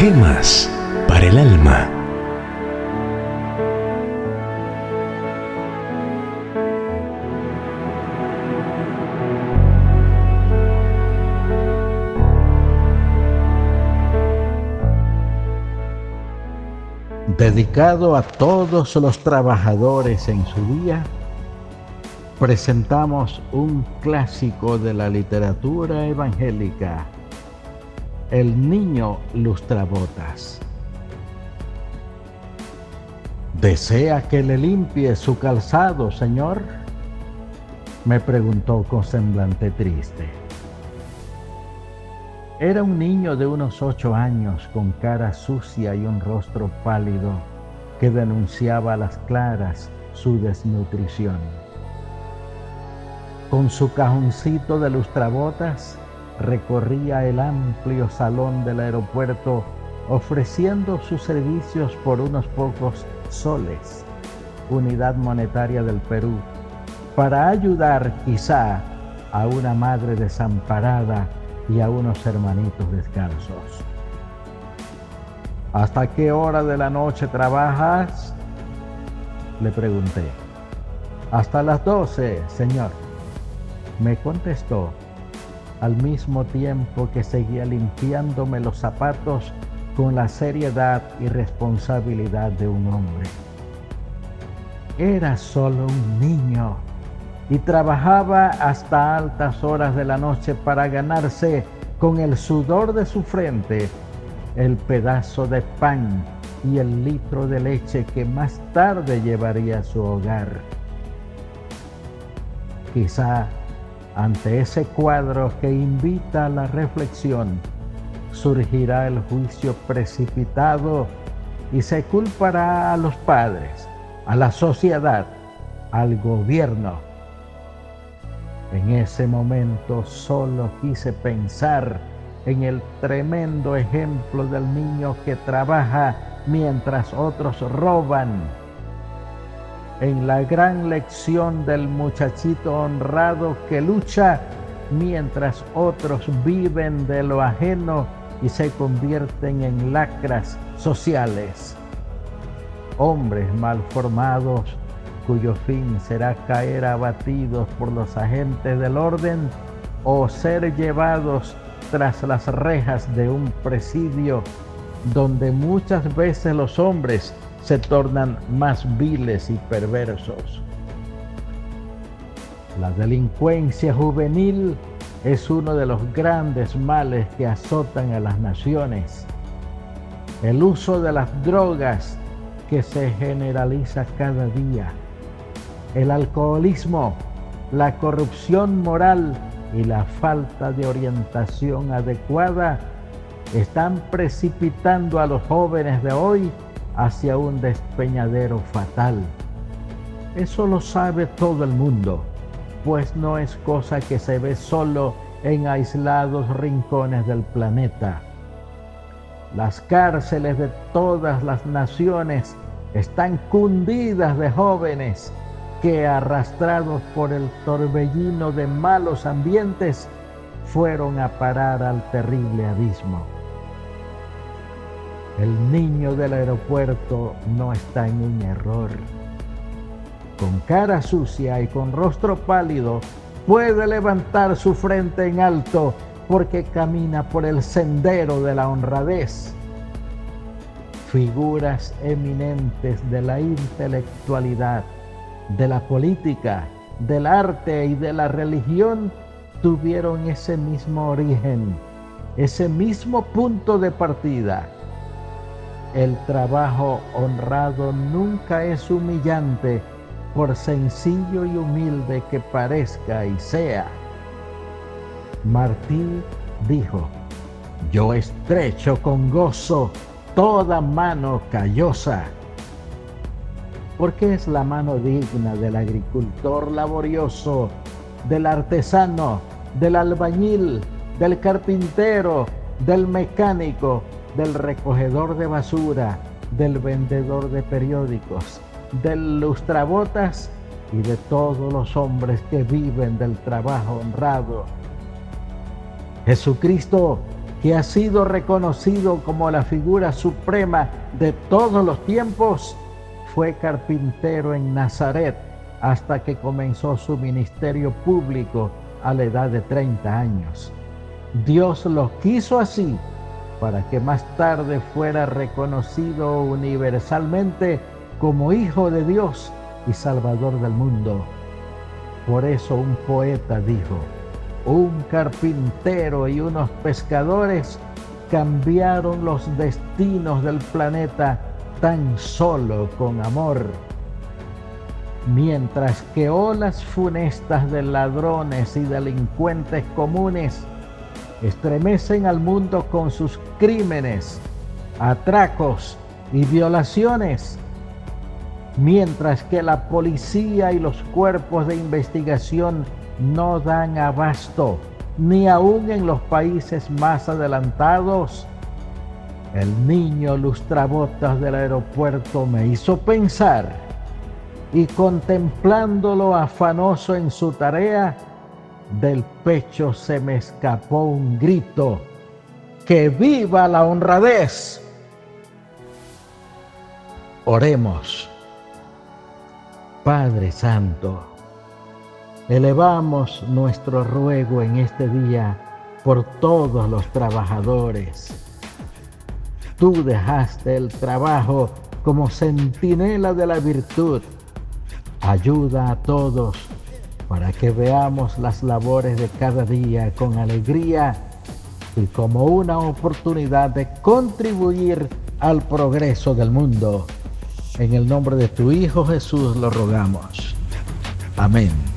Gemas para el alma. Dedicado a todos los trabajadores en su día, presentamos un clásico de la literatura evangélica, El niño lustrabotas. ¿Desea que le limpie su calzado, señor? me preguntó con semblante triste. Era un niño de unos ocho años con cara sucia y un rostro pálido que denunciaba a las claras su desnutrición. Con su cajoncito de lustrabotas recorría el amplio salón del aeropuerto ofreciendo sus servicios por unos pocos soles, unidad monetaria del Perú, para ayudar quizá a una madre desamparada y a unos hermanitos descalzos. ¿Hasta qué hora de la noche trabajas? Le pregunté. Hasta las doce, señor. Me contestó al mismo tiempo que seguía limpiándome los zapatos con la seriedad y responsabilidad de un hombre. Era solo un niño y trabajaba hasta altas horas de la noche para ganarse con el sudor de su frente el pedazo de pan y el litro de leche que más tarde llevaría a su hogar. Quizá ante ese cuadro que invita a la reflexión, surgirá el juicio precipitado y se culpará a los padres, a la sociedad, al gobierno. En ese momento solo quise pensar en el tremendo ejemplo del niño que trabaja mientras otros roban, en la gran lección del muchachito honrado que lucha mientras otros viven de lo ajeno y se convierten en lacras sociales. Hombres mal formados cuyo fin será caer abatidos por los agentes del orden o ser llevados tras las rejas de un presidio donde muchas veces los hombres se tornan más viles y perversos. La delincuencia juvenil es uno de los grandes males que azotan a las naciones. El uso de las drogas que se generaliza cada día el alcoholismo, la corrupción moral y la falta de orientación adecuada están precipitando a los jóvenes de hoy hacia un despeñadero fatal. Eso lo sabe todo el mundo, pues no es cosa que se ve solo en aislados rincones del planeta. Las cárceles de todas las naciones están cundidas de jóvenes que arrastrados por el torbellino de malos ambientes fueron a parar al terrible abismo. El niño del aeropuerto no está en un error. Con cara sucia y con rostro pálido, puede levantar su frente en alto porque camina por el sendero de la honradez. Figuras eminentes de la intelectualidad de la política, del arte y de la religión tuvieron ese mismo origen, ese mismo punto de partida. El trabajo honrado nunca es humillante por sencillo y humilde que parezca y sea. Martí dijo, yo estrecho con gozo toda mano callosa porque es la mano digna del agricultor laborioso, del artesano, del albañil, del carpintero, del mecánico, del recogedor de basura, del vendedor de periódicos, del lustrabotas y de todos los hombres que viven del trabajo honrado. Jesucristo que ha sido reconocido como la figura suprema de todos los tiempos, fue carpintero en Nazaret hasta que comenzó su ministerio público a la edad de 30 años. Dios lo quiso así para que más tarde fuera reconocido universalmente como Hijo de Dios y Salvador del mundo. Por eso un poeta dijo, un carpintero y unos pescadores cambiaron los destinos del planeta tan solo con amor. Mientras que olas funestas de ladrones y delincuentes comunes estremecen al mundo con sus crímenes, atracos y violaciones, mientras que la policía y los cuerpos de investigación no dan abasto, ni aún en los países más adelantados. El niño lustrabotas del aeropuerto me hizo pensar y contemplándolo afanoso en su tarea, del pecho se me escapó un grito, que viva la honradez. Oremos. Padre Santo, elevamos nuestro ruego en este día por todos los trabajadores. Tú dejaste el trabajo como centinela de la virtud. Ayuda a todos para que veamos las labores de cada día con alegría y como una oportunidad de contribuir al progreso del mundo. En el nombre de tu Hijo Jesús lo rogamos. Amén.